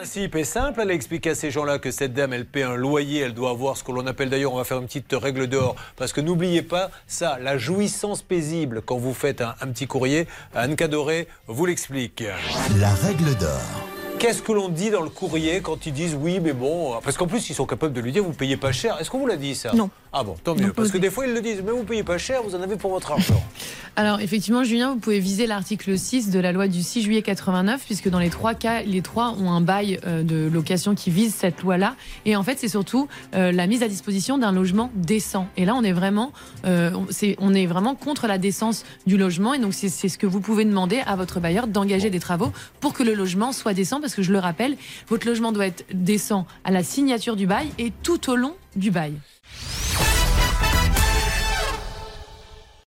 principe est simple. Elle a expliqué à ces gens-là que cette dame, elle paie un loyer, elle doit avoir ce que l'on appelle d'ailleurs, on va faire une petite règle d'or. Parce que n'oubliez pas ça, la jouissance paisible quand vous faites un, un petit courrier. Anne Cadoré vous l'explique. La règle d'or. Qu'est-ce que l'on dit dans le courrier quand ils disent oui, mais bon. Parce qu'en plus, ils sont capables de lui dire vous payez pas cher. Est-ce qu'on vous l'a dit ça Non. Ah bon, tant mieux. Parce que des fois, ils le disent mais vous payez pas cher, vous en avez pour votre argent. Alors effectivement, Julien, vous pouvez viser l'article 6 de la loi du 6 juillet 89, puisque dans les trois cas, les trois ont un bail euh, de location qui vise cette loi-là. Et en fait, c'est surtout euh, la mise à disposition d'un logement décent. Et là, on est vraiment, euh, on- est vraiment contre la décence du logement. Et donc, c'est c'est ce que vous pouvez demander à votre bailleur d'engager des travaux pour que le logement soit décent. Parce que je le rappelle, votre logement doit être décent à la signature du bail et tout au long du bail.